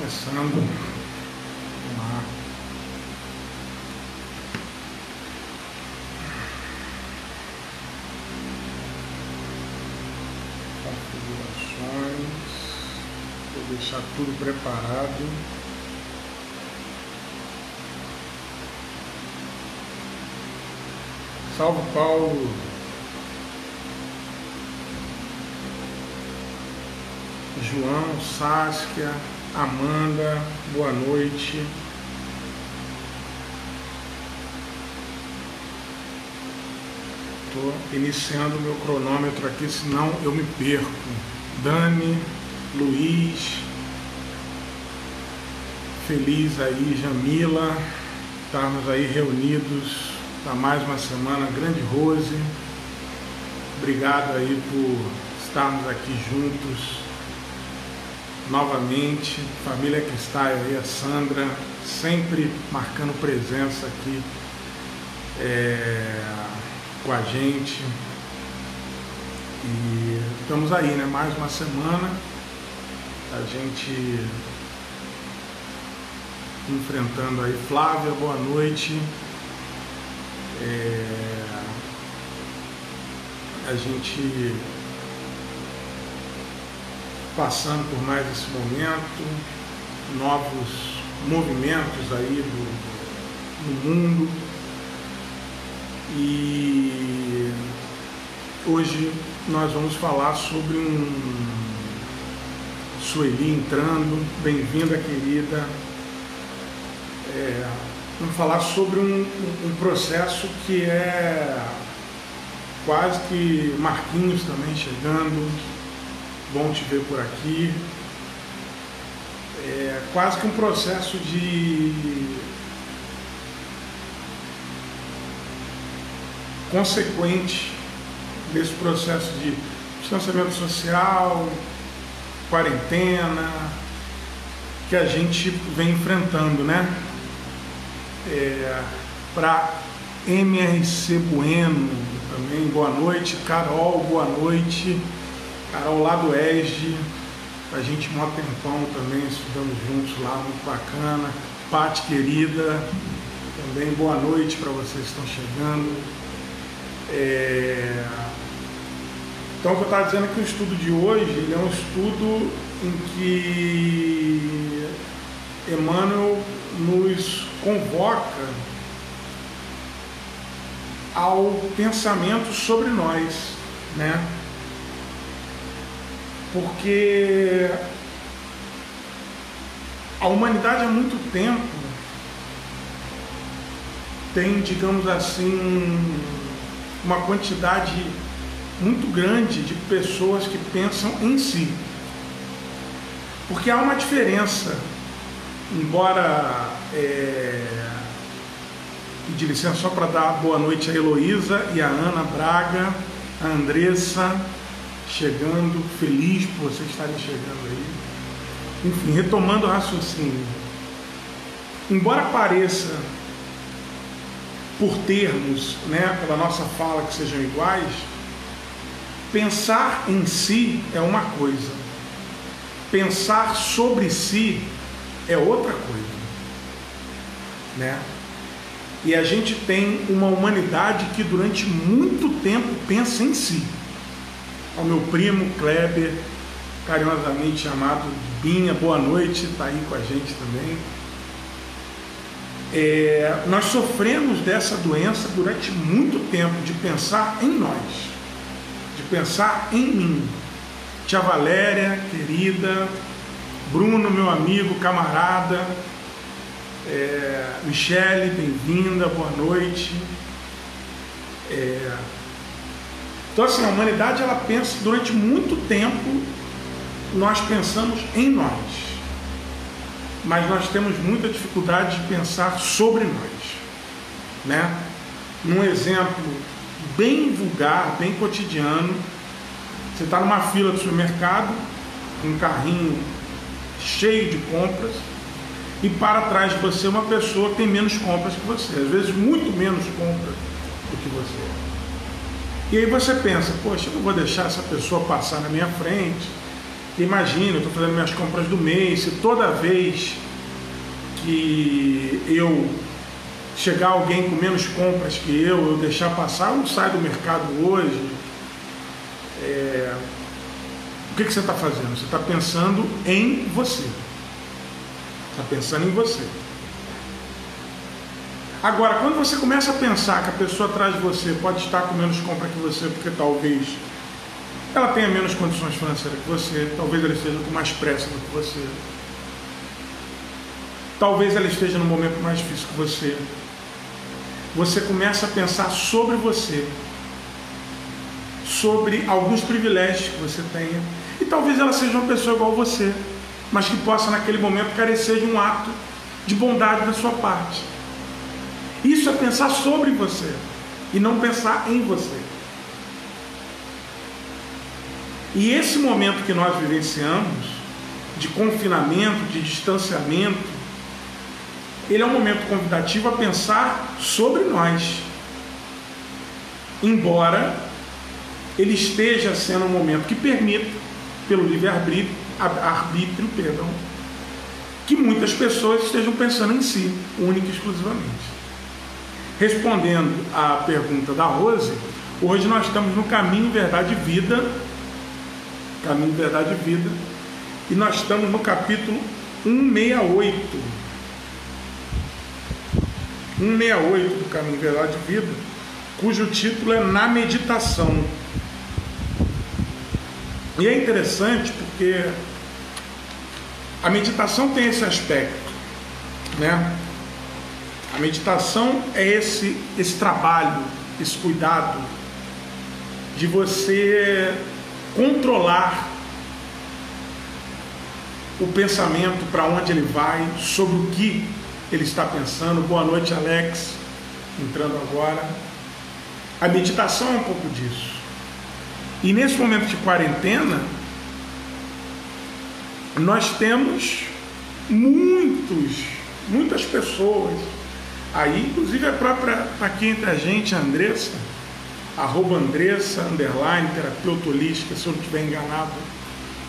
Começando. Lá. Configurações. Vou deixar tudo preparado. Salve Paulo. João, Saskia, Amanda, boa noite. Estou iniciando o meu cronômetro aqui, senão eu me perco. Dani, Luiz, feliz aí, Jamila, estarmos aí reunidos para mais uma semana. Grande Rose, obrigado aí por estarmos aqui juntos novamente. Família que está aí, a Sandra, sempre marcando presença aqui é, com a gente. E estamos aí, né? Mais uma semana. A gente enfrentando aí. Flávia, boa noite. É, a gente passando por mais esse momento, novos movimentos aí do, do mundo. E hoje nós vamos falar sobre um Sueli entrando, bem-vinda querida. É, vamos falar sobre um, um, processo que é quase que Marquinhos também chegando, bom te ver por aqui. É quase que um processo de consequente desse processo de distanciamento social, quarentena, que a gente vem enfrentando, né? É, Para MRC Bueno também, boa noite. Carol, boa noite. Carol lá do ESG, a gente mó tempão também, estudamos juntos lá, muito bacana. Pati querida, também boa noite para vocês que estão chegando. É... Então, o que eu estava dizendo é que o estudo de hoje ele é um estudo em que Emmanuel nos convoca ao pensamento sobre nós, né? Porque a humanidade há muito tempo tem, digamos assim, uma quantidade muito grande de pessoas que pensam em si. Porque há uma diferença, embora. É, pedir licença só para dar boa noite a Heloísa e a Ana Braga, a Andressa, chegando, feliz por vocês estarem chegando aí. Enfim, retomando o raciocínio. Embora pareça, por termos, né, pela nossa fala que sejam iguais, pensar em si é uma coisa, pensar sobre si é outra coisa. Né? E a gente tem uma humanidade que durante muito tempo pensa em si ao meu primo Kleber, carinhosamente chamado Binha, boa noite, está aí com a gente também. É, nós sofremos dessa doença durante muito tempo, de pensar em nós, de pensar em mim. Tia Valéria, querida, Bruno, meu amigo, camarada, é, Michele, bem-vinda, boa noite. É, então, assim, a humanidade ela pensa, durante muito tempo, nós pensamos em nós. Mas nós temos muita dificuldade de pensar sobre nós. Né? Num exemplo bem vulgar, bem cotidiano, você está numa fila do supermercado, um carrinho cheio de compras, e para trás de você uma pessoa que tem menos compras que você, às vezes muito menos compras do que você. E aí você pensa, poxa, eu não vou deixar essa pessoa passar na minha frente, Imagina, eu estou fazendo minhas compras do mês, se toda vez que eu chegar alguém com menos compras que eu, eu deixar passar, eu não saio do mercado hoje. É... O que, que você está fazendo? Você está pensando em você. Está pensando em você. Agora, quando você começa a pensar que a pessoa atrás de você pode estar com menos compra que você, porque talvez ela tenha menos condições financeiras que você, talvez ela esteja com mais pressa do que você, talvez ela esteja no momento mais difícil que você, você começa a pensar sobre você, sobre alguns privilégios que você tenha, e talvez ela seja uma pessoa igual a você, mas que possa naquele momento carecer de um ato de bondade da sua parte. Pensar sobre você e não pensar em você. E esse momento que nós vivenciamos, de confinamento, de distanciamento, ele é um momento convidativo a pensar sobre nós. Embora ele esteja sendo um momento que permita, pelo livre-arbítrio, arbítrio, perdão, que muitas pessoas estejam pensando em si, única e exclusivamente. Respondendo à pergunta da Rose, hoje nós estamos no caminho verdade e vida, caminho verdade e vida, e nós estamos no capítulo 168 168 do Caminho Verdade de Vida, cujo título é Na Meditação. E é interessante porque a meditação tem esse aspecto, né? A meditação é esse, esse trabalho, esse cuidado de você controlar o pensamento para onde ele vai, sobre o que ele está pensando. Boa noite, Alex, entrando agora. A meditação é um pouco disso. E nesse momento de quarentena, nós temos muitos, muitas pessoas aí, inclusive a própria, aqui entre a gente, a Andressa, arroba Andressa, underline, terapeuta holística, se eu não estiver enganado,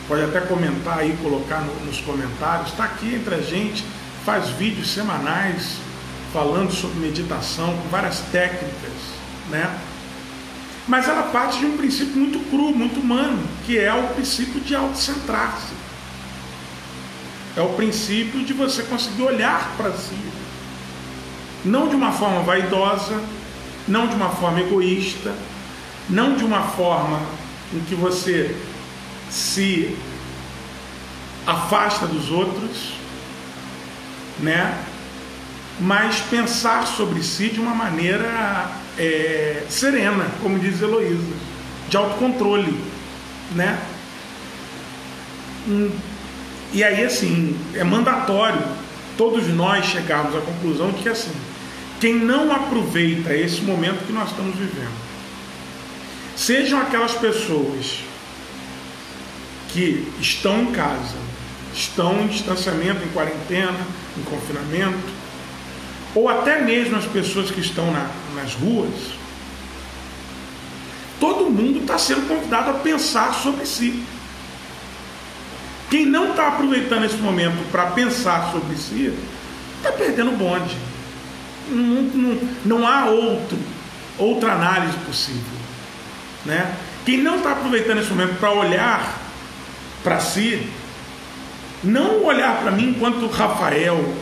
pode até comentar aí, colocar no, nos comentários, está aqui entre a gente, faz vídeos semanais falando sobre meditação, com várias técnicas, né? Mas ela parte de um princípio muito cru, muito humano, que é o princípio de autocentrar-se. É o princípio de você conseguir olhar para si. Não de uma forma vaidosa, não de uma forma egoísta, não de uma forma em que você se afasta dos outros, né? Mas pensar sobre si de uma maneira é, serena, como diz Heloísa, de autocontrole, né? Hum, e aí, assim, é mandatório todos nós chegarmos à conclusão de que, assim, quem não aproveita esse momento que nós estamos vivendo, sejam aquelas pessoas que estão em casa, estão em distanciamento, em quarentena, em confinamento, ou até mesmo as pessoas que estão na, nas ruas, todo mundo está sendo convidado a pensar sobre si. Quem não está aproveitando esse momento para pensar sobre si, está perdendo o bonde. Não, não, não há outro, outra análise possível. Né? Quem não está aproveitando esse momento para olhar para si, não olhar para mim enquanto Rafael,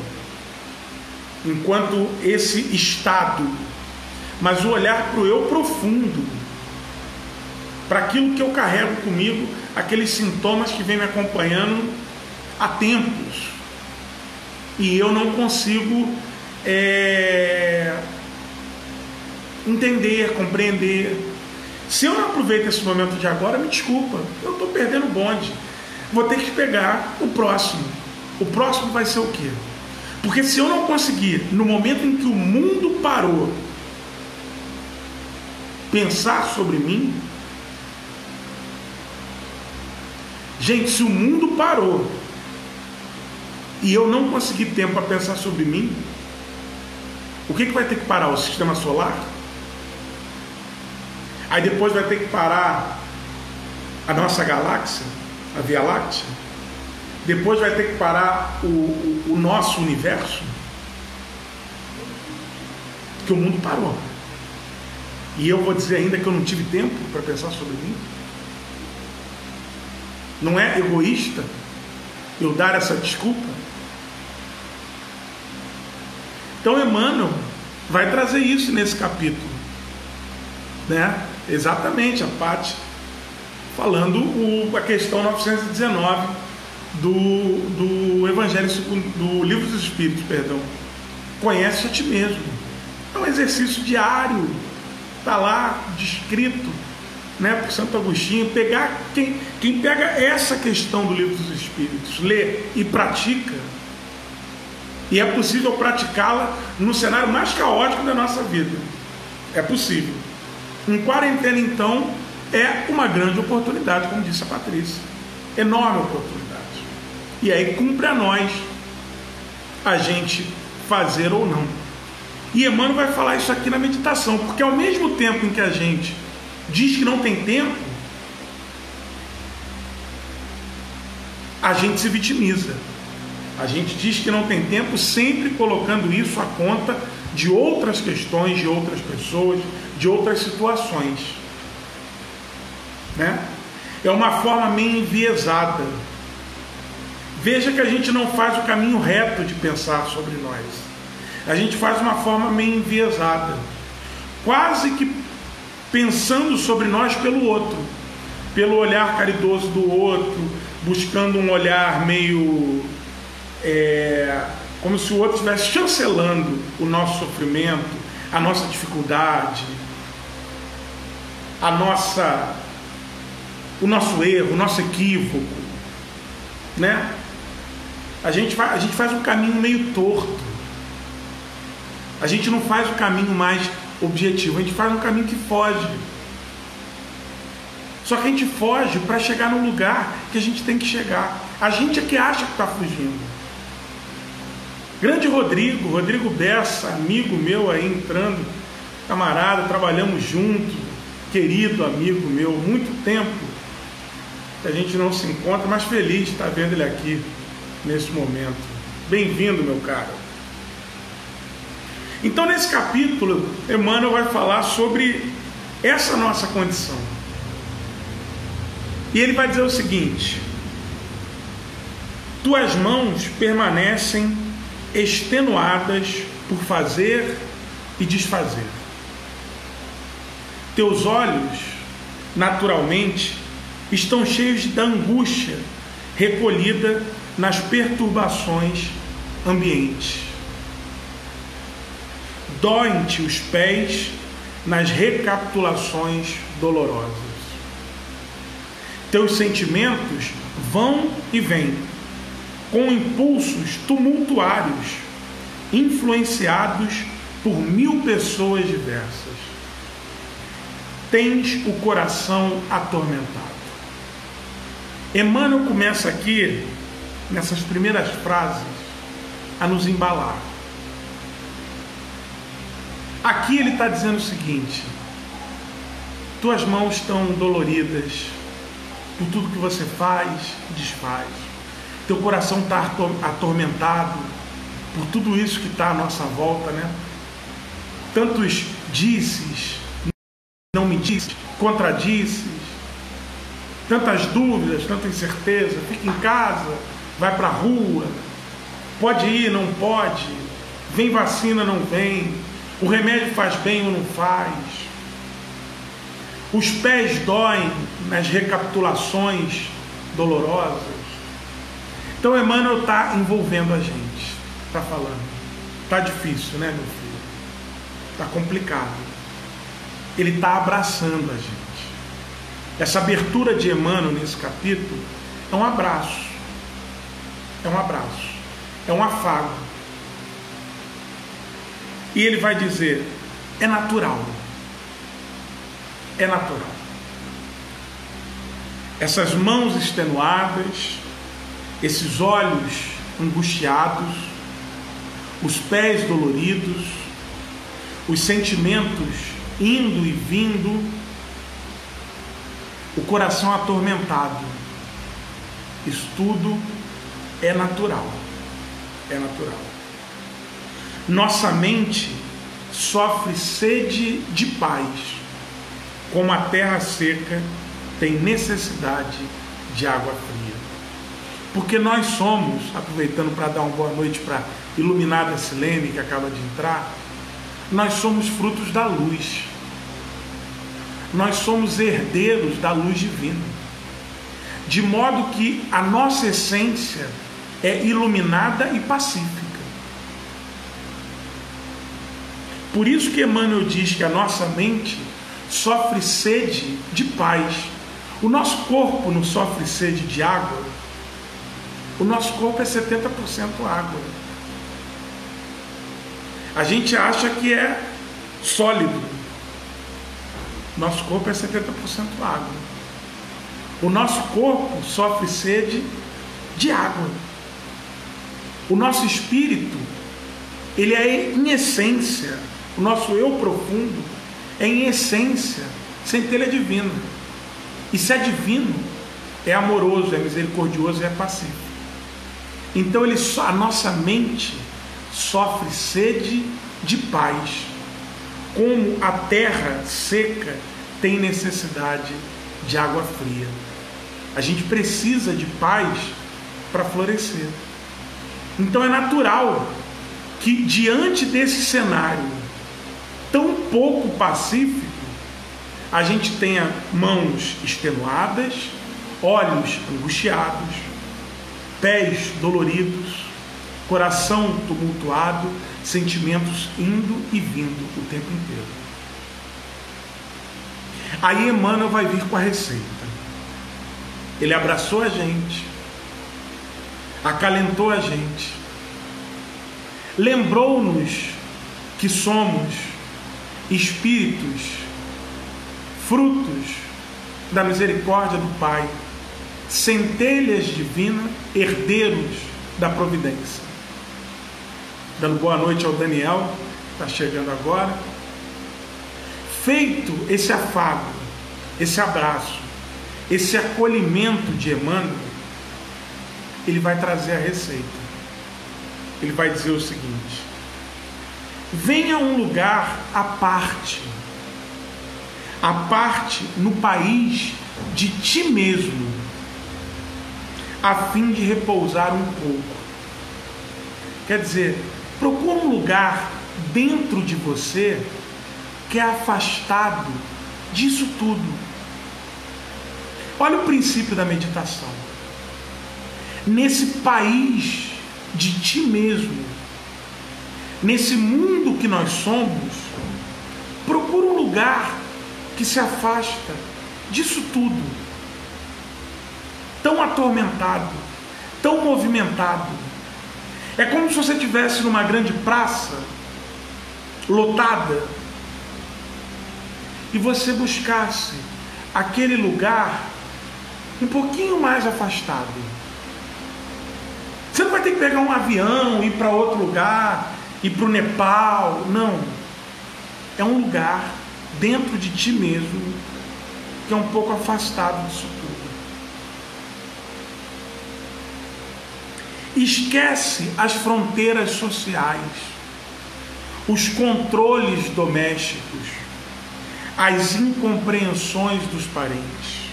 enquanto esse estado, mas o olhar para o eu profundo, para aquilo que eu carrego comigo, aqueles sintomas que vem me acompanhando há tempos e eu não consigo é, entender, compreender. Se eu não aproveito esse momento de agora, me desculpa, eu estou perdendo o bonde vou ter que pegar o próximo. O próximo vai ser o quê? Porque se eu não conseguir, no momento em que o mundo parou, pensar sobre mim, gente, se o mundo parou e eu não conseguir tempo para pensar sobre mim, o que, que vai ter que parar? O sistema solar? Aí depois vai ter que parar a nossa galáxia? a Via Láctea? Depois vai ter que parar o, o, o nosso universo? Que o mundo parou. E eu vou dizer ainda que eu não tive tempo para pensar sobre mim? Não é egoísta eu dar essa desculpa? Então Emmanuel vai trazer isso nesse capítulo. Né? Exatamente, a parte falando o, a questão 919 do, do Evangelho do Livro dos Espíritos, perdão. Conhece a ti mesmo. É um exercício diário. Está lá descrito né, por Santo Agostinho. Pegar quem, quem pega essa questão do Livro dos Espíritos, lê e pratica, e é possível praticá-la no cenário mais caótico da nossa vida. É possível. Em quarentena, então, é uma grande oportunidade, como disse a Patrícia. Enorme oportunidade. E aí cumpre a nós a gente fazer ou não. E Emmanuel vai falar isso aqui na meditação, porque ao mesmo tempo em que a gente diz que não tem tempo, a gente se vitimiza. A gente diz que não tem tempo, sempre colocando isso à conta de outras questões, de outras pessoas, de outras situações. Né? É uma forma meio enviesada. Veja que a gente não faz o caminho reto de pensar sobre nós. A gente faz uma forma meio enviesada, quase que pensando sobre nós pelo outro, pelo olhar caridoso do outro, buscando um olhar meio é, como se o outro estivesse chancelando o nosso sofrimento, a nossa dificuldade, a nossa, o nosso erro, o nosso equívoco, né? A gente a gente faz um caminho meio torto. A gente não faz o caminho mais objetivo, a gente faz um caminho que foge. Só que a gente foge para chegar no lugar que a gente tem que chegar. A gente é que acha que está fugindo. Grande Rodrigo, Rodrigo Bessa, amigo meu aí entrando, camarada, trabalhamos juntos, querido amigo meu, muito tempo que a gente não se encontra, mas feliz de estar vendo ele aqui nesse momento. Bem-vindo, meu caro. Então, nesse capítulo, Emmanuel vai falar sobre essa nossa condição. E ele vai dizer o seguinte: Tuas mãos permanecem extenuadas por fazer e desfazer. Teus olhos, naturalmente, estão cheios da angústia recolhida nas perturbações ambientes. Doem-te os pés nas recapitulações dolorosas. Teus sentimentos vão e vêm, com impulsos tumultuários, influenciados por mil pessoas diversas. Tens o coração atormentado. Emmanuel começa aqui, nessas primeiras frases, a nos embalar. Aqui ele está dizendo o seguinte: tuas mãos estão doloridas por tudo que você faz desfaz. Teu coração está atormentado por tudo isso que está à nossa volta, né? Tantos disses, não me disse, contradisses, tantas dúvidas, tanta incerteza. Fica em casa, vai para a rua, pode ir, não pode, vem vacina, não vem, o remédio faz bem ou não faz. Os pés doem nas recapitulações dolorosas. Então Emmanuel está envolvendo a gente, está falando. Está difícil, né, meu filho? Está complicado. Ele está abraçando a gente. Essa abertura de Emmanuel nesse capítulo é um abraço. É um abraço. É um afago e ele vai dizer: é natural. É natural. Essas mãos extenuadas, esses olhos angustiados, os pés doloridos, os sentimentos indo e vindo, o coração atormentado. Isso tudo é natural. É natural. Nossa mente sofre sede de paz, como a terra seca tem necessidade de água fria. Porque nós somos, aproveitando para dar uma boa noite para iluminada Silene que acaba de entrar, nós somos frutos da luz. Nós somos herdeiros da luz divina. De modo que a nossa essência é iluminada e pacífica. Por isso que Emmanuel diz que a nossa mente sofre sede de paz. O nosso corpo não sofre sede de água. O nosso corpo é 70% água. A gente acha que é sólido. Nosso corpo é 70% água. O nosso corpo sofre sede de água. O nosso espírito, ele é em essência, o nosso eu profundo é em essência, centelha divina. E se é divino, é amoroso, é misericordioso e é pacífico. Então ele, a nossa mente sofre sede de paz, como a terra seca tem necessidade de água fria. A gente precisa de paz para florescer. Então é natural que diante desse cenário tão pouco pacífico, a gente tenha mãos extenuadas, olhos angustiados, pés doloridos, coração tumultuado, sentimentos indo e vindo o tempo inteiro. Aí Emmanuel vai vir com a receita. Ele abraçou a gente, acalentou a gente, lembrou-nos que somos espíritos, frutos da misericórdia do Pai, centelhas divinas, herdeiros da providência dando boa noite ao Daniel, está chegando agora. Feito esse afago, esse abraço, esse acolhimento de Emmanuel, ele vai trazer a receita. Ele vai dizer o seguinte: venha um lugar à parte, à parte no país de ti mesmo, a fim de repousar um pouco. Quer dizer, Procura um lugar dentro de você que é afastado disso tudo. Olha o princípio da meditação. Nesse país de ti mesmo, nesse mundo que nós somos, procura um lugar que se afasta disso tudo. Tão atormentado, tão movimentado é como se você estivesse numa grande praça, lotada, e você buscasse aquele lugar um pouquinho mais afastado. Você não vai ter que pegar um avião, ir para outro lugar, ir para o Nepal. Não. É um lugar dentro de ti mesmo que é um pouco afastado disso tudo. Esquece as fronteiras sociais, os controles domésticos, as incompreensões dos parentes,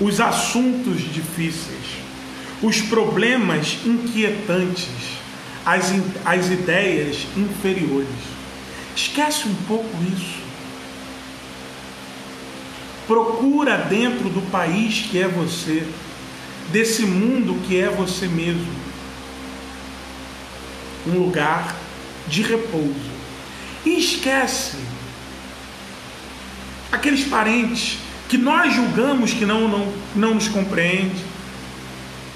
os assuntos difíceis, os problemas inquietantes, as, as ideias inferiores. Esquece um pouco isso. Procura dentro do país que é você, desse mundo que é você mesmo um lugar de repouso. E esquece aqueles parentes que nós julgamos que não, não, não nos compreende.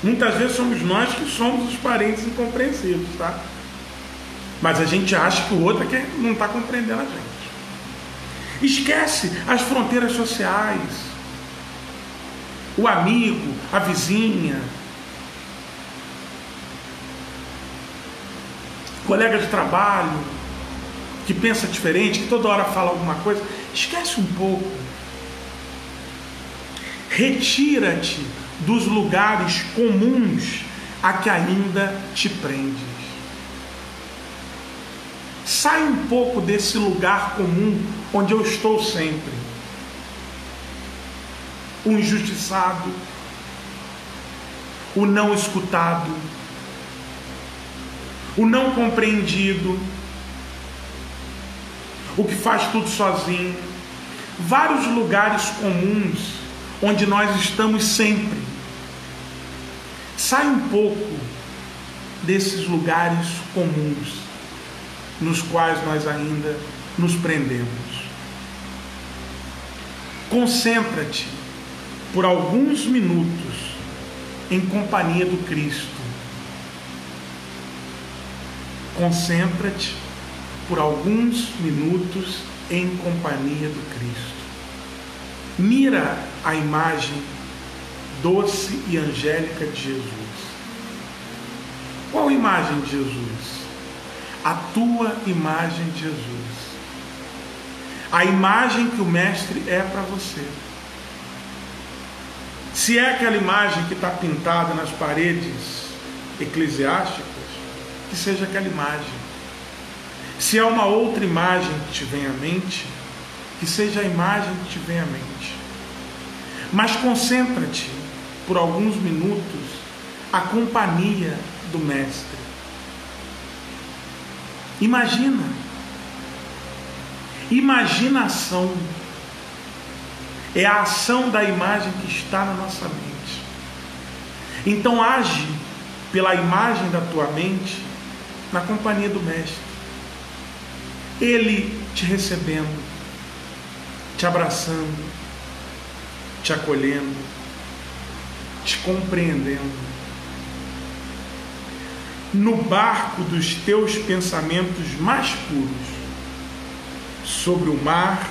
Muitas vezes somos nós que somos os parentes incompreensíveis, tá? Mas a gente acha que o outro é que não está compreendendo a gente. Esquece as fronteiras sociais, o amigo, a vizinha, colega de trabalho que pensa diferente, que toda hora fala alguma coisa, esquece um pouco. Retira-te dos lugares comuns a que ainda te prendes. Sai um pouco desse lugar comum onde eu estou sempre. O injustiçado, o não escutado, o não compreendido, o que faz tudo sozinho. Vários lugares comuns onde nós estamos sempre. Sai um pouco desses lugares comuns nos quais nós ainda nos prendemos. Concentra-te por alguns minutos em companhia do Cristo. Concentra-te por alguns minutos em companhia do Cristo. Mira a imagem doce e angélica de Jesus. Qual imagem de Jesus? A tua imagem de Jesus. A imagem que o Mestre é para você. Se é aquela imagem que está pintada nas paredes eclesiásticas, que seja aquela imagem. Se é uma outra imagem que te vem à mente, que seja a imagem que te vem à mente. Mas concentra-te por alguns minutos a companhia do Mestre. Imagina. Imaginação é a ação da imagem que está na nossa mente. Então age pela imagem da tua mente na companhia do Mestre. Ele te recebendo, te abraçando, te acolhendo, te compreendendo. No barco dos teus pensamentos mais puros, sobre o mar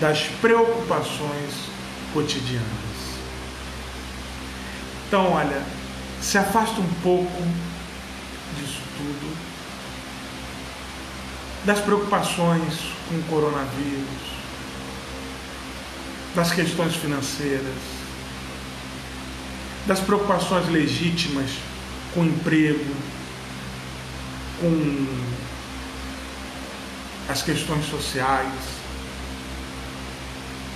das preocupações cotidianas. Então, olha, se afasta um pouco disso tudo, das preocupações com o coronavírus, das questões financeiras, das preocupações legítimas com o emprego, com as questões sociais,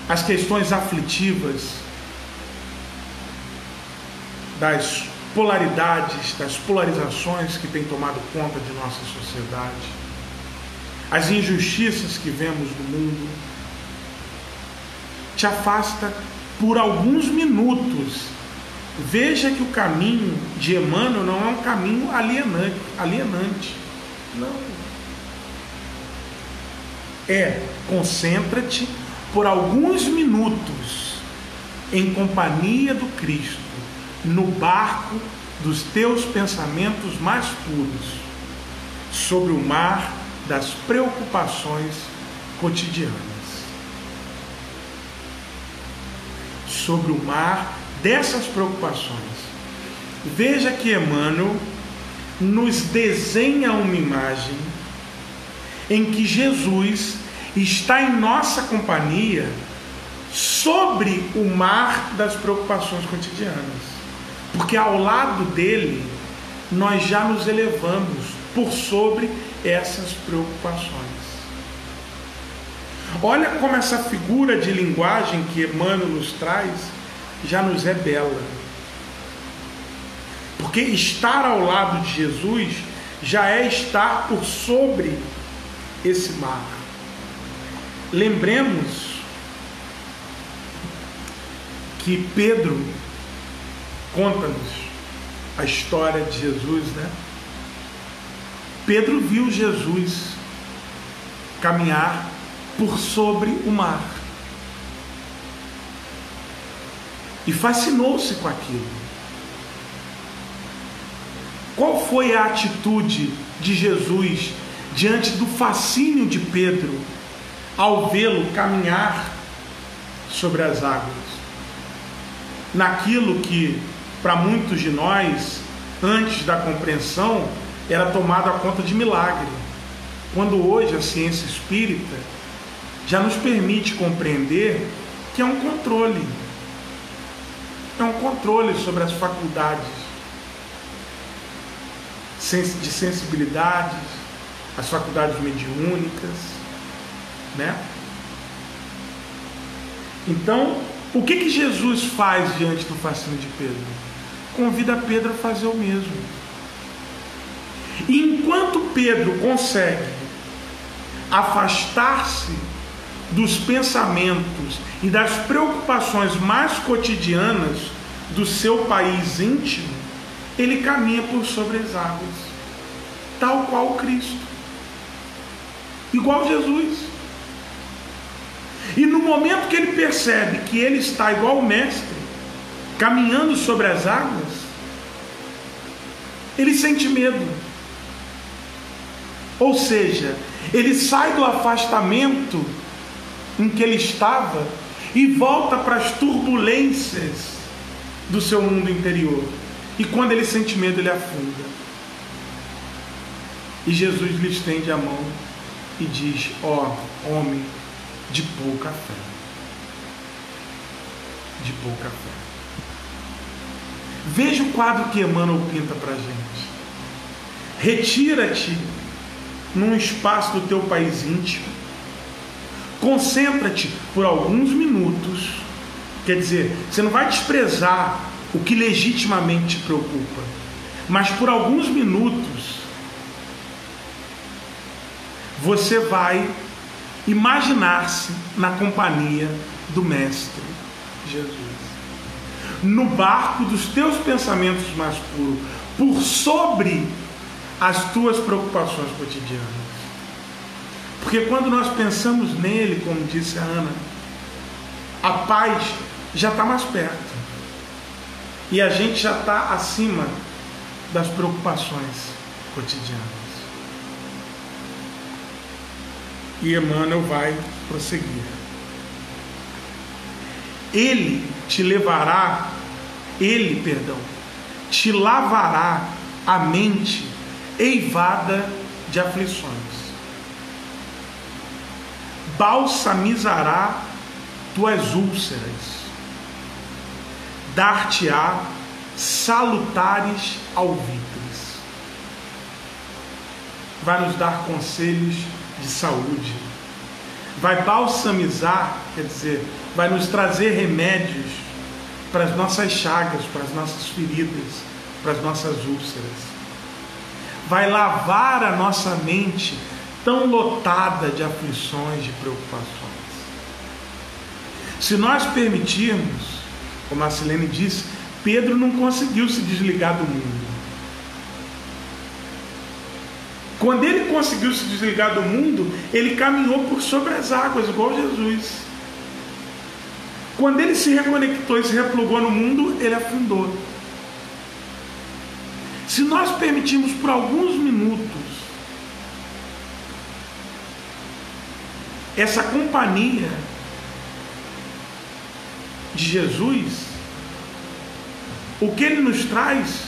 as questões aflitivas das polaridades, das polarizações que têm tomado conta de nossa sociedade, as injustiças que vemos no mundo, te afasta por alguns minutos. Veja que o caminho de Emmanuel não é um caminho alienante, alienante. Não. É, concentra-te por alguns minutos em companhia do Cristo no barco dos teus pensamentos mais puros, sobre o mar das preocupações cotidianas. Sobre o mar dessas preocupações. Veja que Emmanuel nos desenha uma imagem em que Jesus está em nossa companhia sobre o mar das preocupações cotidianas. Porque ao lado dele, nós já nos elevamos por sobre essas preocupações. Olha como essa figura de linguagem que Emmanuel nos traz já nos é bela. Porque estar ao lado de Jesus já é estar por sobre esse mar. Lembremos que Pedro conta-nos a história de Jesus, né? Pedro viu Jesus caminhar por sobre o mar e fascinou-se com aquilo. Qual foi a atitude de Jesus diante do fascínio de Pedro ao vê-lo caminhar sobre as águas? Naquilo que para muitos de nós, antes da compreensão, era tomado a conta de milagre. Quando hoje a ciência espírita já nos permite compreender que é um controle. é um controle sobre as faculdades de sensibilidades, as faculdades mediúnicas, né? Então, o que, que Jesus faz diante do fascínio de Pedro? Convida Pedro a fazer o mesmo. E enquanto Pedro consegue afastar-se dos pensamentos e das preocupações mais cotidianas do seu país íntimo, ele caminha por sobre as águas, tal qual Cristo, igual Jesus. E no momento que ele percebe que ele está igual o Mestre, caminhando sobre as águas, ele sente medo. Ou seja, ele sai do afastamento em que ele estava e volta para as turbulências do seu mundo interior. E quando ele sente medo, ele afunda. E Jesus lhe estende a mão e diz: Ó oh, homem de pouca fé. De pouca fé. Veja o quadro que Emmanuel pinta para gente. Retira-te num espaço do teu país íntimo. Concentra-te por alguns minutos. Quer dizer, você não vai desprezar o que legitimamente te preocupa, mas por alguns minutos você vai imaginar-se na companhia do Mestre Jesus. No barco dos teus pensamentos mais puros, por sobre as tuas preocupações cotidianas. Porque quando nós pensamos nele, como disse a Ana, a paz já está mais perto. E a gente já está acima das preocupações cotidianas. E Emmanuel vai prosseguir. Ele te levará, ele, perdão, te lavará a mente eivada de aflições. Balsamizará tuas úlceras. Dar-te-á salutares alvitres. Vai nos dar conselhos de saúde. Vai balsamizar, quer dizer, vai nos trazer remédios para as nossas chagas, para as nossas feridas, para as nossas úlceras. Vai lavar a nossa mente tão lotada de aflições, de preocupações. Se nós permitirmos, como a Silene disse, Pedro não conseguiu se desligar do mundo. Quando ele conseguiu se desligar do mundo, ele caminhou por sobre as águas, igual Jesus. Quando ele se reconectou e se replugou no mundo, ele afundou. Se nós permitirmos por alguns minutos essa companhia de Jesus, o que ele nos traz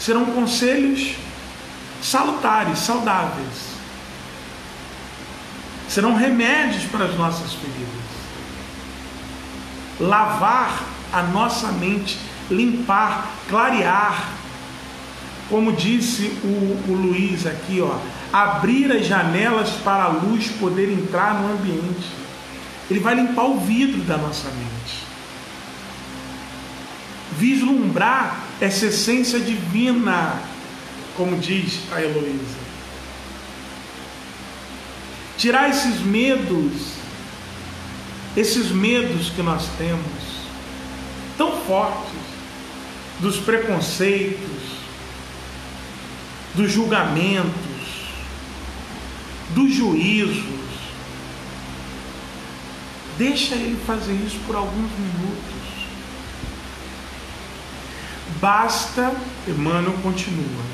serão conselhos salutares, saudáveis. Serão remédios para as nossas feridas. Lavar a nossa mente, limpar, clarear. Como disse o, o Luiz aqui, ó, abrir as janelas para a luz poder entrar no ambiente. Ele vai limpar o vidro da nossa mente. Vislumbrar essa essência divina como diz a Heloísa. Tirar esses medos, esses medos que nós temos, tão fortes, dos preconceitos, dos julgamentos, dos juízos. Deixa ele fazer isso por alguns minutos. Basta, Emmanuel continua,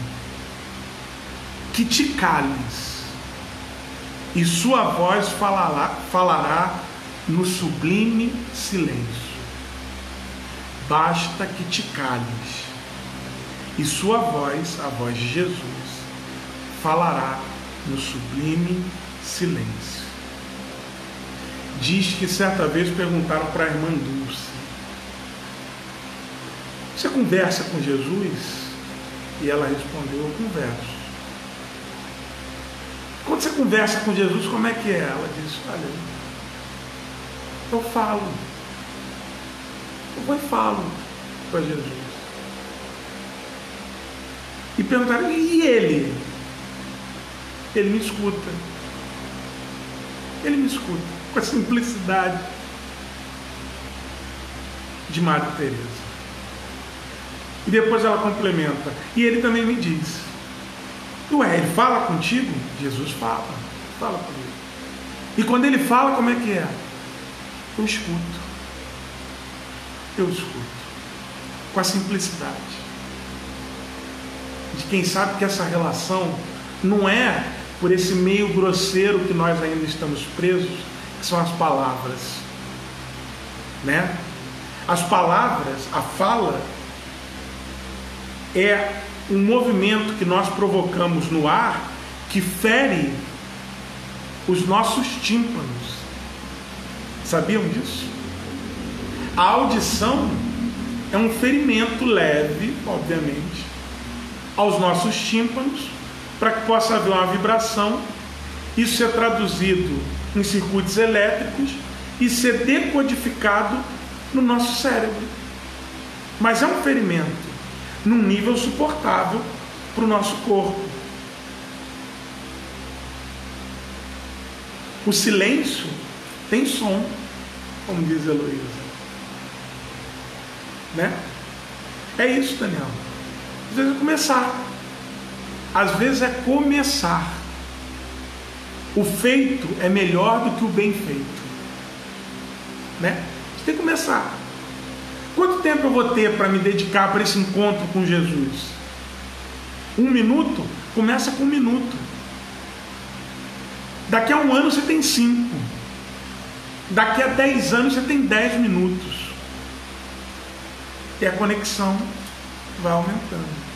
que te cales, e sua voz falará, falará no sublime silêncio. Basta que te cales, e sua voz, a voz de Jesus, falará no sublime silêncio. Diz que certa vez perguntaram para a irmã Dulce: Você conversa com Jesus? E ela respondeu: Eu converso. Quando você conversa com Jesus, como é que é? Ela disse: Olha, eu falo. Eu vou e falo para Jesus. E perguntaram: E ele? Ele me escuta. Ele me escuta com a simplicidade de Madre Teresa. E depois ela complementa. E ele também me diz. Ué, ele fala contigo? Jesus fala. Fala comigo. E quando ele fala, como é que é? Eu escuto. Eu escuto. Com a simplicidade. De quem sabe que essa relação não é por esse meio grosseiro que nós ainda estamos presos, que são as palavras. Né? As palavras, a fala, é um movimento que nós provocamos no ar que fere os nossos tímpanos. Sabiam disso? A audição é um ferimento leve, obviamente, aos nossos tímpanos, para que possa haver uma vibração, isso ser traduzido em circuitos elétricos e ser decodificado no nosso cérebro. Mas é um ferimento num nível suportável para o nosso corpo. O silêncio tem som, como diz Heloísa. Né? É isso, Daniel. Às vezes é começar. Às vezes é começar. O feito é melhor do que o bem feito. Né? Você tem que começar. Quanto tempo eu vou ter para me dedicar para esse encontro com Jesus? Um minuto? Começa com um minuto. Daqui a um ano você tem cinco. Daqui a dez anos você tem dez minutos. E a conexão vai aumentando.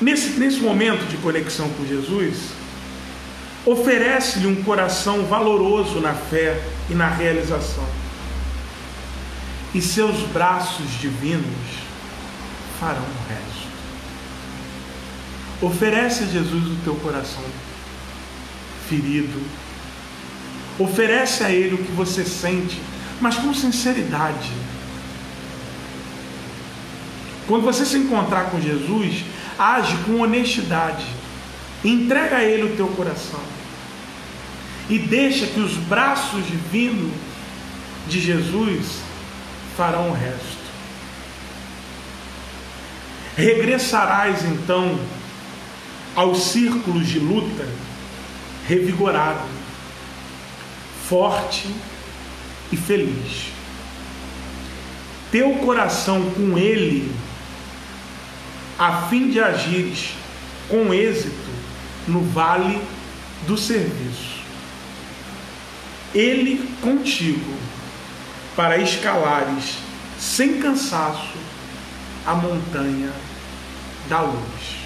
Nesse, nesse momento de conexão com Jesus, oferece-lhe um coração valoroso na fé e na realização e seus braços divinos farão o resto. Oferece a Jesus o teu coração ferido. Oferece a Ele o que você sente, mas com sinceridade. Quando você se encontrar com Jesus, age com honestidade. Entrega a Ele o teu coração. E deixa que os braços divinos de Jesus farão o resto. Regressarás então aos círculos de luta revigorado, forte e feliz. Teu coração com Ele, a fim de agires com êxito no vale do serviço. Ele contigo para escalares sem cansaço a montanha da luz.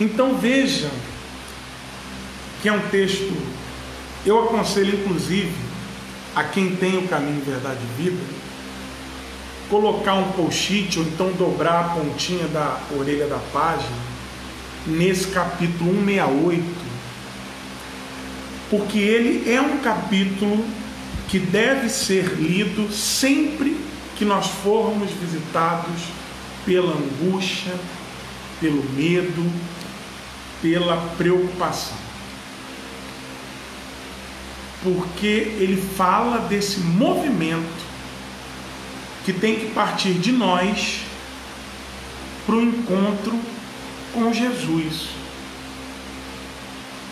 Então veja que é um texto, eu aconselho inclusive a quem tem o caminho verdade e vida, colocar um post-it ou então dobrar a pontinha da orelha da página nesse capítulo 168, porque ele é um capítulo que deve ser lido sempre que nós formos visitados pela angústia, pelo medo, pela preocupação. Porque ele fala desse movimento que tem que partir de nós para o encontro com Jesus.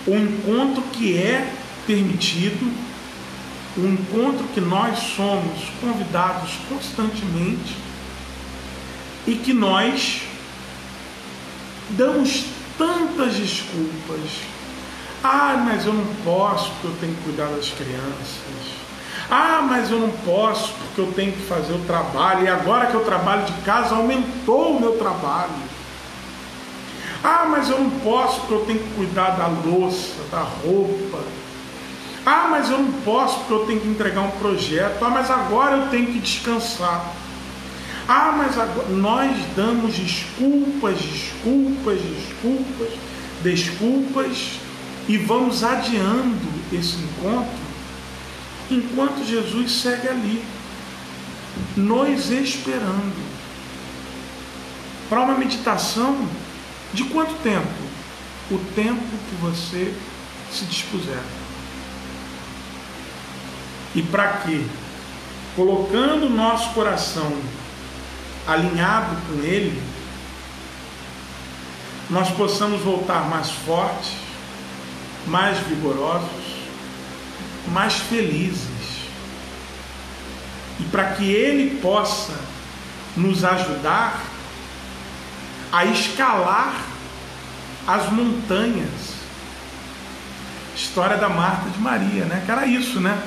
O encontro que é permitido um encontro que nós somos convidados constantemente e que nós damos tantas desculpas. Ah, mas eu não posso porque eu tenho que cuidar das crianças. Ah, mas eu não posso porque eu tenho que fazer o trabalho e agora que eu trabalho de casa aumentou o meu trabalho. Ah, mas eu não posso porque eu tenho que cuidar da louça, da roupa Ah, mas eu não posso porque eu tenho que entregar um projeto. Ah, mas agora eu tenho que descansar. Ah, mas agora nós damos desculpas, desculpas, desculpas, desculpas e vamos adiando esse encontro enquanto Jesus segue ali, nos esperando. Para uma meditação de quanto tempo? O tempo que você se dispuser. E para quê? Colocando o nosso coração alinhado com Ele, nós possamos voltar mais fortes, mais vigorosos, mais felizes. E para que Ele possa nos ajudar a escalar as montanhas. História da Marta de Maria, né? Que era isso, né?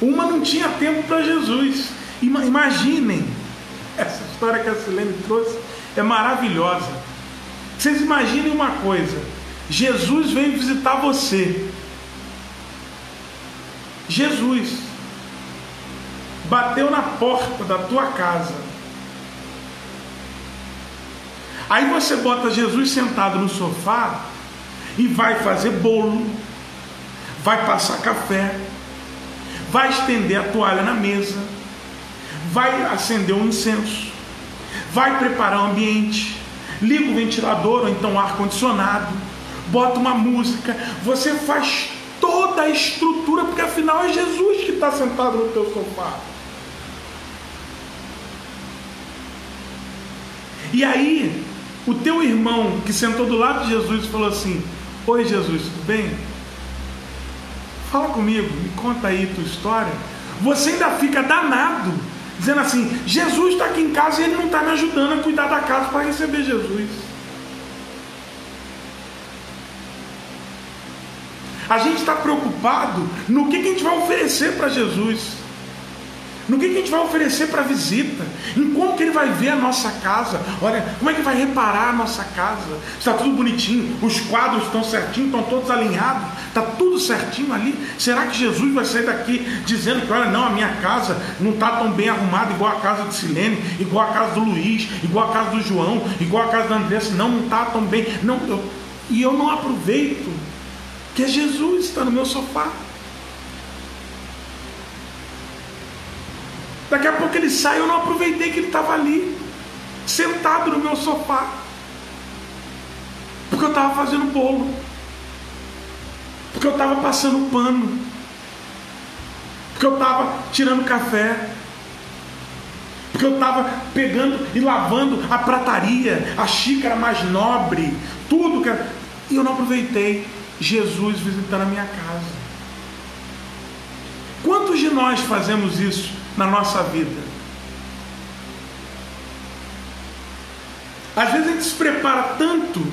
Uma não tinha tempo para Jesus. Imaginem, essa história que a Silene trouxe é maravilhosa. Vocês imaginem uma coisa: Jesus veio visitar você. Jesus bateu na porta da tua casa. Aí você bota Jesus sentado no sofá e vai fazer bolo, vai passar café, vai estender a toalha na mesa, vai acender um incenso, vai preparar o ambiente, liga o ventilador ou então o ar-condicionado, bota uma música, você faz toda a estrutura, porque afinal é Jesus que está sentado no teu sofá. E aí, o teu irmão que sentou do lado de Jesus falou assim: Oi Jesus, tudo bem? Fala comigo, me conta aí tua história. Você ainda fica danado, dizendo assim: Jesus está aqui em casa e ele não está me ajudando a cuidar da casa para receber Jesus. A gente está preocupado no que, que a gente vai oferecer para Jesus. No que, que a gente vai oferecer para a visita? Em como que ele vai ver a nossa casa? Olha, como é que vai reparar a nossa casa? Está tudo bonitinho, os quadros estão certinhos, estão todos alinhados, está tudo certinho ali. Será que Jesus vai sair daqui dizendo que, olha, não, a minha casa não está tão bem arrumada igual a casa de Silene, igual a casa do Luiz, igual a casa do João, igual a casa da Andressa? Não, não está tão bem. Não, eu, e eu não aproveito que é Jesus está no meu sofá. Daqui a pouco ele sai, eu não aproveitei que ele estava ali, sentado no meu sofá. Porque eu estava fazendo bolo. Porque eu estava passando pano. Porque eu estava tirando café. Porque eu estava pegando e lavando a prataria, a xícara mais nobre, tudo que. E eu não aproveitei Jesus visitando a minha casa. Quantos de nós fazemos isso? na nossa vida. Às vezes a gente se prepara tanto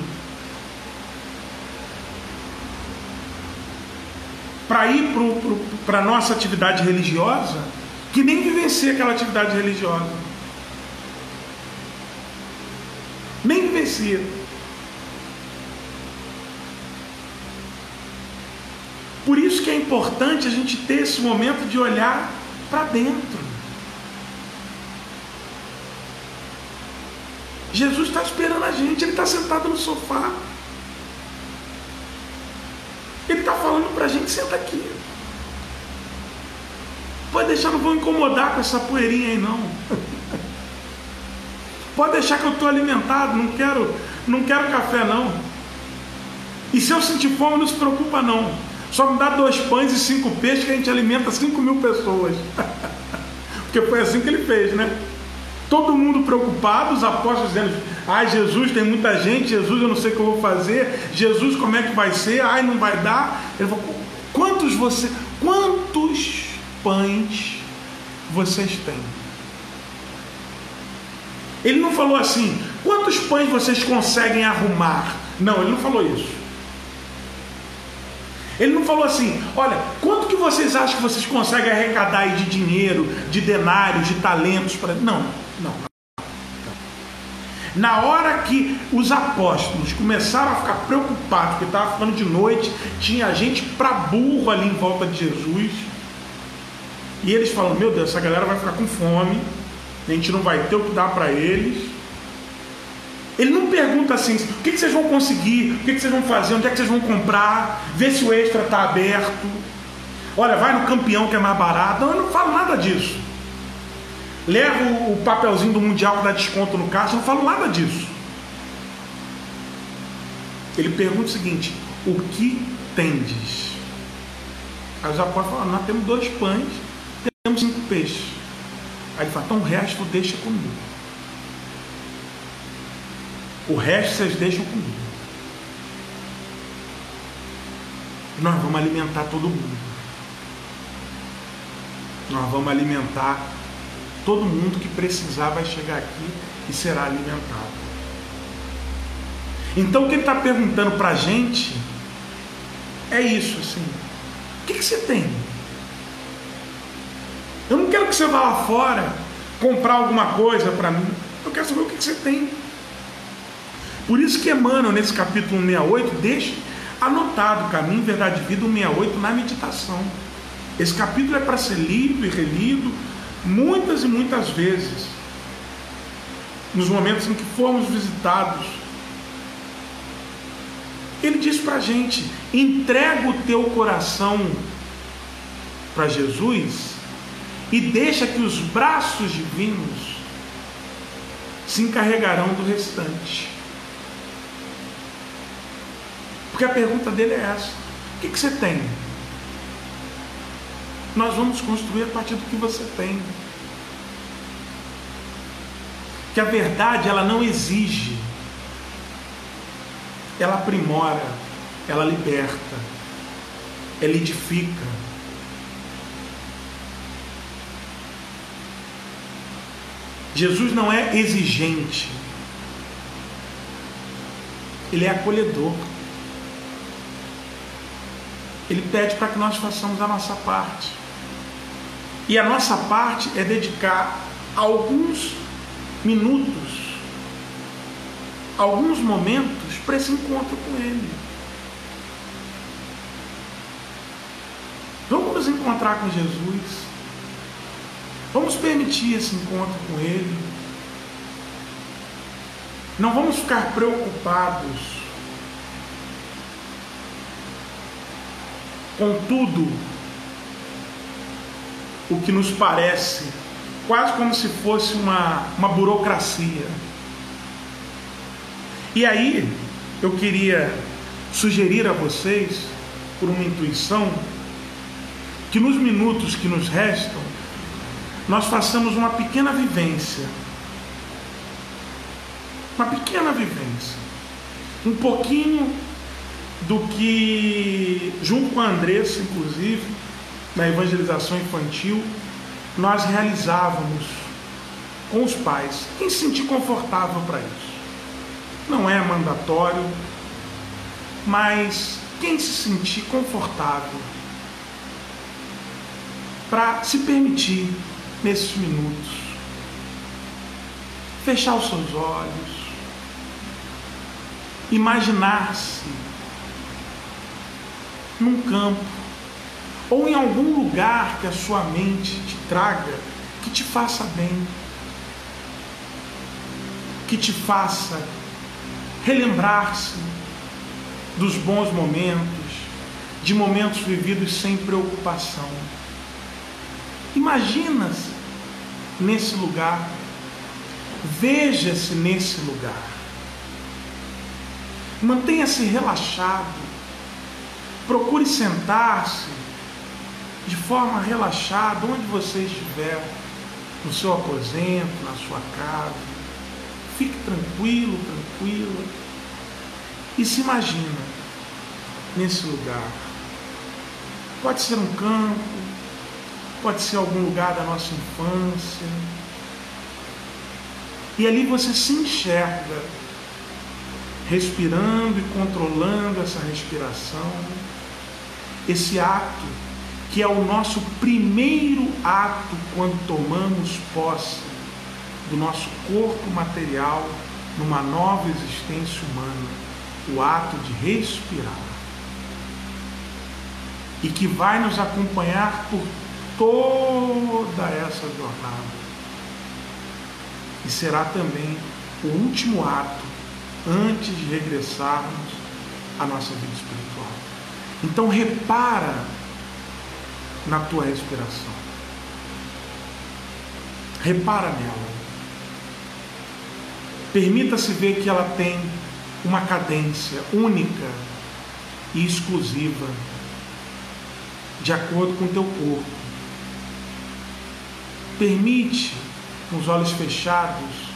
para ir para a nossa atividade religiosa que nem vivencia aquela atividade religiosa. Nem vivencia. Por isso que é importante a gente ter esse momento de olhar para dentro. Jesus está esperando a gente, ele está sentado no sofá. Ele está falando para a gente, senta aqui. Pode deixar, não vou incomodar com essa poeirinha aí não. Pode deixar que eu estou alimentado, não quero, não quero café não. E se eu sentir fome, não se preocupa não. Só me dá dois pães e cinco peixes que a gente alimenta cinco mil pessoas. Porque foi assim que ele fez, né? Todo mundo preocupado, os apóstolos dizendo: Ai, Jesus, tem muita gente, Jesus, eu não sei o que eu vou fazer, Jesus, como é que vai ser? Ai, não vai dar. Ele falou: Quantos você, quantos pães vocês têm? Ele não falou assim: Quantos pães vocês conseguem arrumar? Não, ele não falou isso. Ele não falou assim: olha, quanto que vocês acham que vocês conseguem arrecadar de dinheiro, de denários, de talentos para. Não, não. Na hora que os apóstolos começaram a ficar preocupados, porque estava ficando de noite, tinha gente para burro ali em volta de Jesus. E eles falam: Meu Deus, essa galera vai ficar com fome, a gente não vai ter o que dar para eles. Ele não pergunta assim: o que, vocês vão conseguir, o que, vocês vão fazer, onde é que vocês vão comprar, vê se o extra está aberto. Olha, vai no campeão que é mais barato. Não, eu não falo nada disso. Leva o papelzinho do Mundial que dá desconto no caixa, eu não falo nada disso. Ele pergunta o seguinte: o que tendes? Aí os apóstolos falam: nós temos dois pães, temos cinco peixes. Aí ele fala: então o resto deixa comigo. O resto vocês deixam comigo. Nós vamos alimentar todo mundo. Nós vamos alimentar todo mundo que precisar vai chegar aqui e será alimentado. Então o que ele está perguntando para a gente é isso assim. O que, que você tem? Eu não quero que você vá lá fora comprar alguma coisa para mim. Eu quero saber o que, que você tem. Por isso que Emmanuel, nesse capítulo 68, deixa anotado caminho, verdade e vida 168 na meditação. Esse capítulo é para ser lido e relido muitas e muitas vezes. Nos momentos em que fomos visitados. Ele diz para a gente: entrega o teu coração para Jesus e deixa que os braços divinos se encarregarão do restante. Porque a pergunta dele é essa: o que, que você tem? Nós vamos construir a partir do que você tem. Que a verdade ela não exige, ela aprimora, ela liberta, ela edifica. Jesus não é exigente, ele é acolhedor. Ele pede para que nós façamos a nossa parte. E a nossa parte é dedicar alguns minutos, alguns momentos para esse encontro com Ele. Vamos nos encontrar com Jesus. Vamos permitir esse encontro com Ele. Não vamos ficar preocupados com tudo o que nos parece quase como se fosse uma, uma burocracia. E aí eu queria sugerir a vocês, por uma intuição, que nos minutos que nos restam, nós façamos uma pequena vivência. Uma pequena vivência. Um pouquinho do que, junto com a Andressa, inclusive, na evangelização infantil, nós realizávamos com os pais. Quem se sentir confortável para isso? Não é mandatório, mas quem se sentir confortável para se permitir nesses minutos fechar os seus olhos, imaginar-se num campo ou em algum lugar que a sua mente te traga que te faça bem, que te faça relembrar-se dos bons momentos, de momentos vividos sem preocupação. Imagina-se nesse lugar, veja-se nesse lugar, mantenha-se relaxado, Procure sentar-se de forma relaxada, onde você estiver, no seu aposento, na sua casa. Fique tranquilo, tranquila. E se imagina nesse lugar. Pode ser um campo, pode ser algum lugar da nossa infância. E ali você se enxerga respirando e controlando essa respiração esse ato, que é o nosso primeiro ato quando tomamos posse do nosso corpo material numa nova existência humana o ato de respirar. E que vai nos acompanhar por toda essa jornada. E será também o último ato antes de regressarmos à nossa vida espiritual. Então repara na tua respiração. Repara nela. Permita-se ver que ela tem uma cadência única e exclusiva, de acordo com o teu corpo. Permite, com os olhos fechados,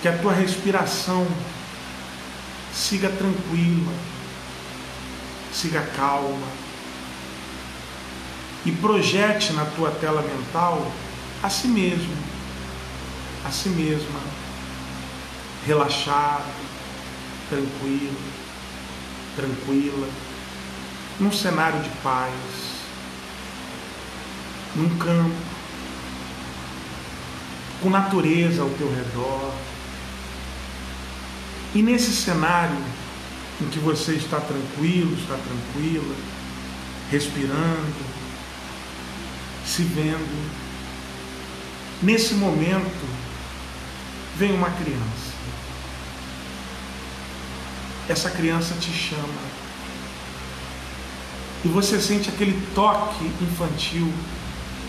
que a tua respiração siga tranquila, siga calma. E projete na tua tela mental a si mesmo, a si mesma, relaxado, tranquilo, tranquila, num cenário de paz, num campo, com natureza ao teu redor. E nesse cenário em que você está tranquilo, está tranquila, respirando, se vendo, nesse momento vem uma criança essa criança te chama. E você sente aquele toque infantil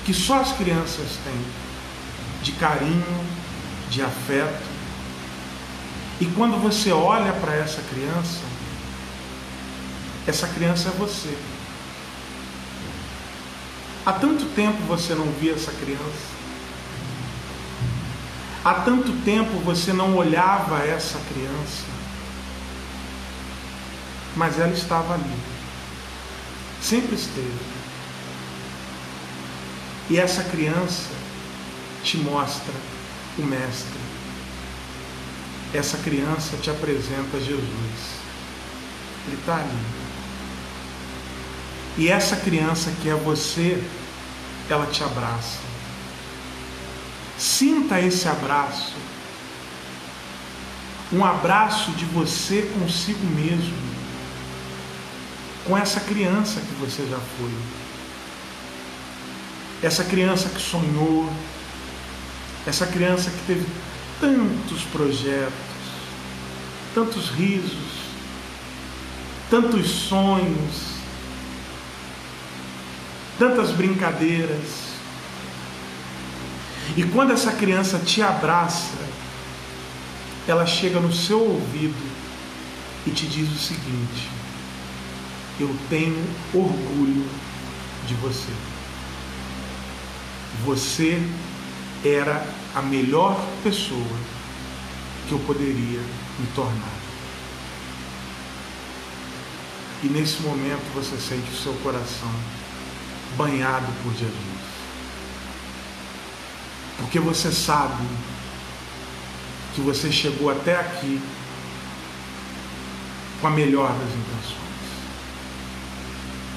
que só as crianças têm, de carinho, de afeto. E quando você olha para essa criança, essa criança é você. Há tanto tempo você não via essa criança. Há tanto tempo você não olhava essa criança mas ela estava ali. Sempre esteve. E essa criança te mostra o Mestre. Essa criança te apresenta Jesus. Ele está ali. E essa criança que é você, ela te abraça. Sinta esse abraço. Um abraço de você consigo mesmo com essa criança que você já foi. Essa criança que sonhou, essa criança que teve tantos projetos, tantos risos, tantos sonhos, tantas brincadeiras. E quando essa criança te abraça, ela chega no seu ouvido e te diz o seguinte: eu tenho orgulho de você. Você era a melhor pessoa que eu poderia me tornar. E nesse momento você sente o seu coração banhado por Jesus. Porque você sabe que você chegou até aqui com a melhor das intenções.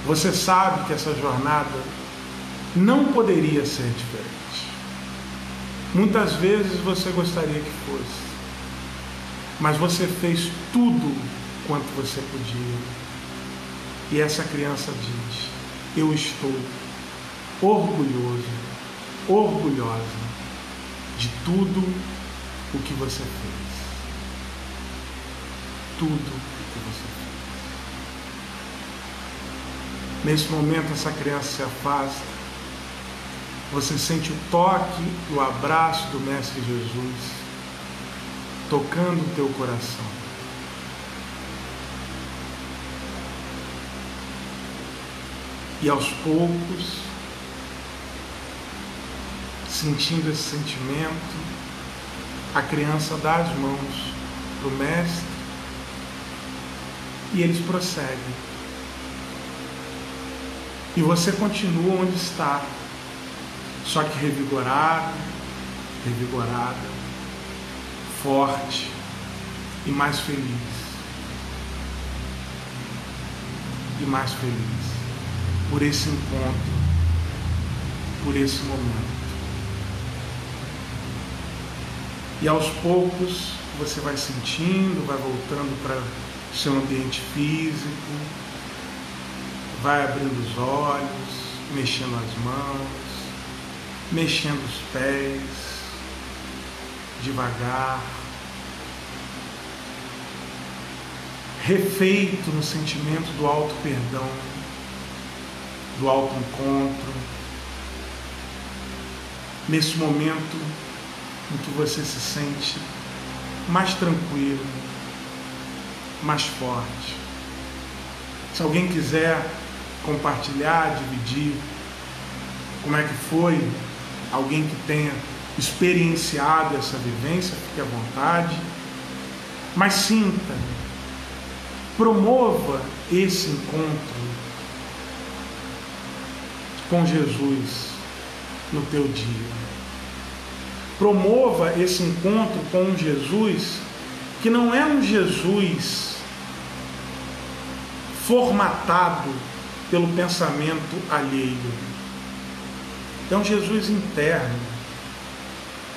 Você sabe que essa jornada não poderia ser diferente. Muitas vezes você gostaria que fosse, mas você fez tudo quanto você podia. E essa criança diz: Eu estou orgulhoso, orgulhosa de tudo o que você fez. Tudo o que você fez. Nesse momento, essa criança se afasta. Você sente o toque e o abraço do Mestre Jesus tocando o teu coração. E aos poucos, sentindo esse sentimento, a criança dá as mãos para o Mestre e eles prosseguem. E você continua onde está, só que revigorado, revigorada, forte e mais feliz. E mais feliz por esse encontro, por esse momento. E aos poucos você vai sentindo, vai voltando para seu ambiente físico, vai abrindo os olhos, mexendo as mãos, mexendo os pés, devagar, refeito no sentimento do alto perdão, do alto encontro, nesse momento em que você se sente mais tranquilo, mais forte. Se alguém quiser compartilhar, dividir como é que foi, alguém que tenha experienciado essa vivência, fique à vontade. Mas sinta, promova esse encontro com Jesus no teu dia. Promova esse encontro com Jesus que não é um Jesus formatado pelo pensamento alheio. É um Jesus interno.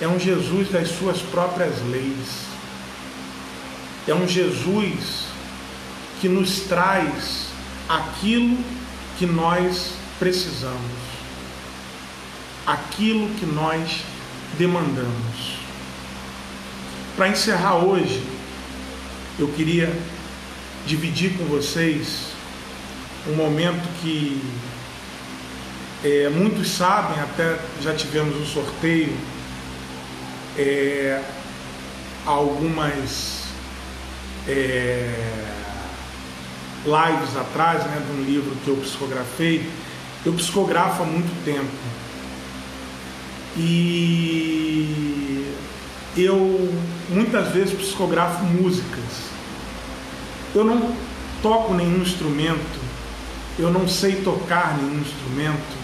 É um Jesus das suas próprias leis. É um Jesus que nos traz aquilo que nós precisamos, aquilo que nós demandamos. Para encerrar hoje, eu queria dividir com vocês um momento que é, muitos sabem, até já tivemos um sorteio é, algumas é, lives atrás, né, de um livro que eu psicografei. Eu psicografo há muito tempo. E eu muitas vezes psicografo músicas. Eu não toco nenhum instrumento, eu não sei tocar nenhum instrumento,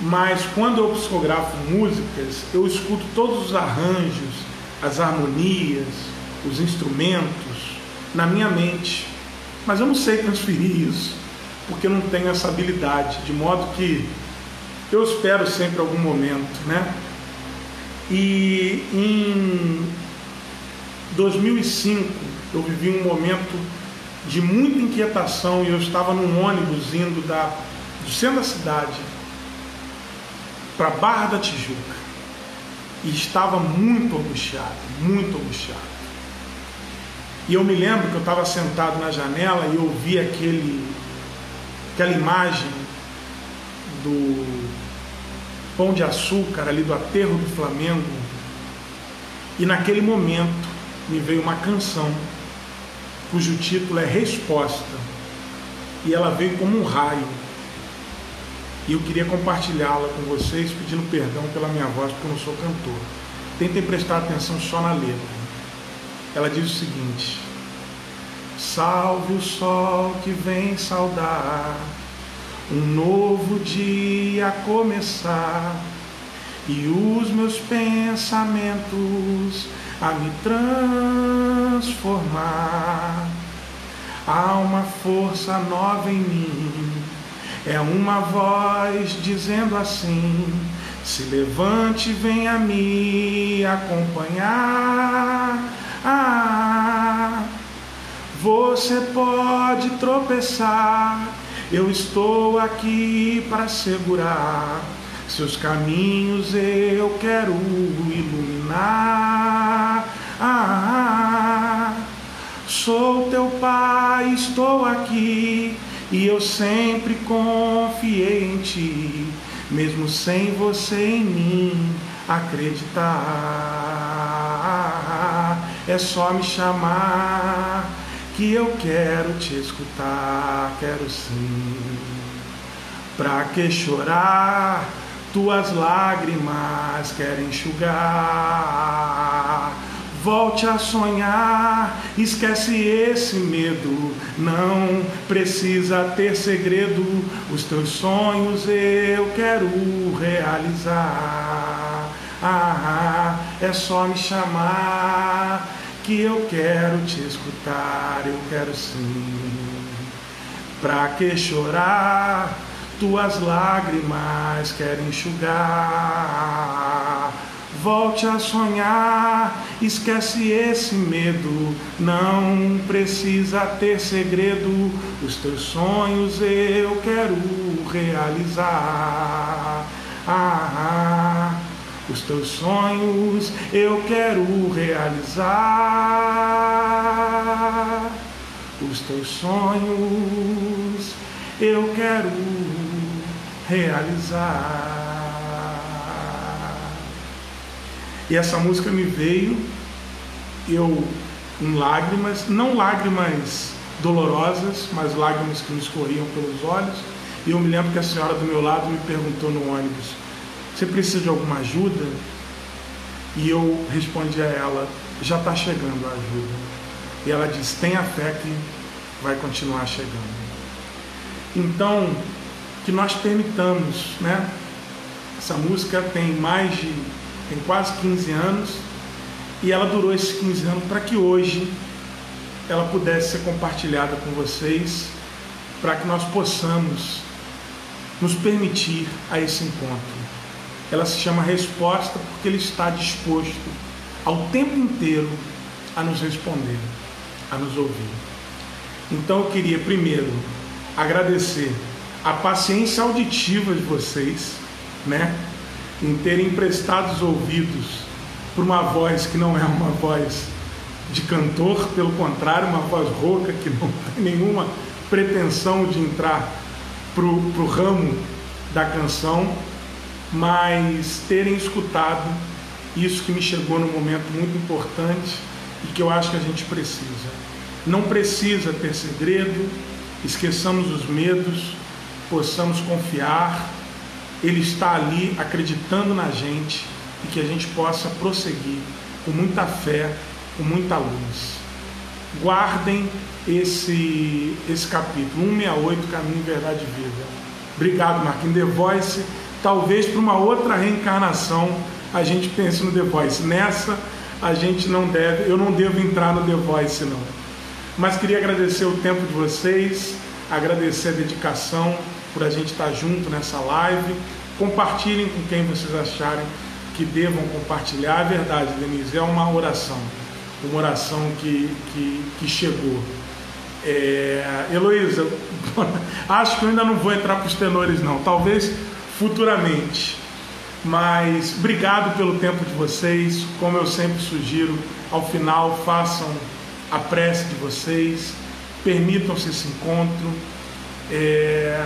mas quando eu psicografo músicas, eu escuto todos os arranjos, as harmonias, os instrumentos na minha mente. Mas eu não sei transferir isso, porque eu não tenho essa habilidade, de modo que eu espero sempre algum momento, né? E em 2005 eu vivi um momento de muita inquietação e eu estava num ônibus indo da, do centro da cidade para Barra da Tijuca e estava muito angustiado, muito angustiado. E eu me lembro que eu estava sentado na janela e eu vi aquele, aquela imagem do Pão de Açúcar ali do aterro do Flamengo. E naquele momento me veio uma canção cujo título é Resposta. E ela veio como um raio. E eu queria compartilhá-la com vocês, pedindo perdão pela minha voz, porque eu não sou cantor. Tentem prestar atenção só na letra. Ela diz o seguinte: Salve o sol que vem saudar, um novo dia a começar, e os meus pensamentos a me transformar. Há uma força nova em mim, é uma voz dizendo assim: se levante, venha me acompanhar. Ah, você pode tropeçar, eu estou aqui para segurar. Seus caminhos eu quero iluminar. Ah, sou teu pai, estou aqui e eu sempre confiei em ti, mesmo sem você em mim acreditar. É só me chamar que eu quero te escutar, quero sim. Pra que chorar? Tuas lágrimas querem enxugar. Volte a sonhar, esquece esse medo. Não precisa ter segredo. Os teus sonhos eu quero realizar. Ah, é só me chamar que eu quero te escutar, eu quero sim. Pra que chorar? Tuas lágrimas querem enxugar. Volte a sonhar, esquece esse medo. Não precisa ter segredo. Os teus sonhos eu quero realizar. Ah, os teus sonhos eu quero realizar. Os teus sonhos eu quero realizar. E essa música me veio, eu em lágrimas, não lágrimas dolorosas, mas lágrimas que me escorriam pelos olhos. E eu me lembro que a senhora do meu lado me perguntou no ônibus: Você precisa de alguma ajuda? E eu respondi a ela: Já está chegando a ajuda. E ela disse: Tenha fé que vai continuar chegando. Então, que nós permitamos, né? Essa música tem mais de tem quase 15 anos, e ela durou esses 15 anos para que hoje ela pudesse ser compartilhada com vocês, para que nós possamos nos permitir a esse encontro. Ela se chama Resposta porque Ele está disposto ao tempo inteiro a nos responder, a nos ouvir. Então eu queria primeiro agradecer a paciência auditiva de vocês, né? Em ter emprestado os ouvidos para uma voz que não é uma voz de cantor, pelo contrário, uma voz rouca que não tem nenhuma pretensão de entrar para o ramo da canção, mas terem escutado isso que me chegou num momento muito importante e que eu acho que a gente precisa. Não precisa ter segredo, esqueçamos os medos, possamos confiar ele está ali acreditando na gente e que a gente possa prosseguir com muita fé, com muita luz. Guardem esse, esse capítulo, 168, Caminho, Verdade e Vida. Obrigado, Marquinhos. The Voice, talvez para uma outra reencarnação a gente pense no The Voice. Nessa a gente não deve, eu não devo entrar no The Voice não. Mas queria agradecer o tempo de vocês, agradecer a dedicação, por a gente estar junto nessa live. Compartilhem com quem vocês acharem que devam compartilhar. A verdade, Denise, é uma oração, uma oração que, que, que chegou. É, Heloísa, acho que eu ainda não vou entrar para os tenores, não, talvez futuramente. Mas obrigado pelo tempo de vocês. Como eu sempre sugiro, ao final façam a prece de vocês, permitam-se esse encontro. É,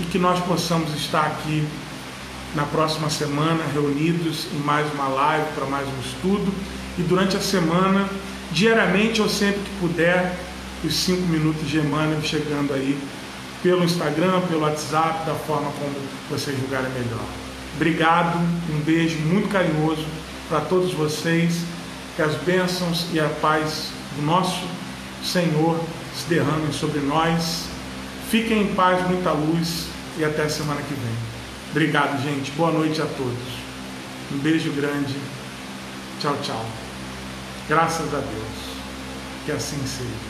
e que nós possamos estar aqui na próxima semana reunidos em mais uma live para mais um estudo e durante a semana, diariamente ou sempre que puder, os cinco minutos de Emmanuel chegando aí pelo Instagram, pelo WhatsApp, da forma como vocês julgarem melhor. Obrigado, um beijo muito carinhoso para todos vocês, que as bênçãos e a paz do nosso Senhor se derramem sobre nós Fiquem em paz, muita luz e até a semana que vem. Obrigado, gente. Boa noite a todos. Um beijo grande. Tchau, tchau. Graças a Deus. Que assim seja.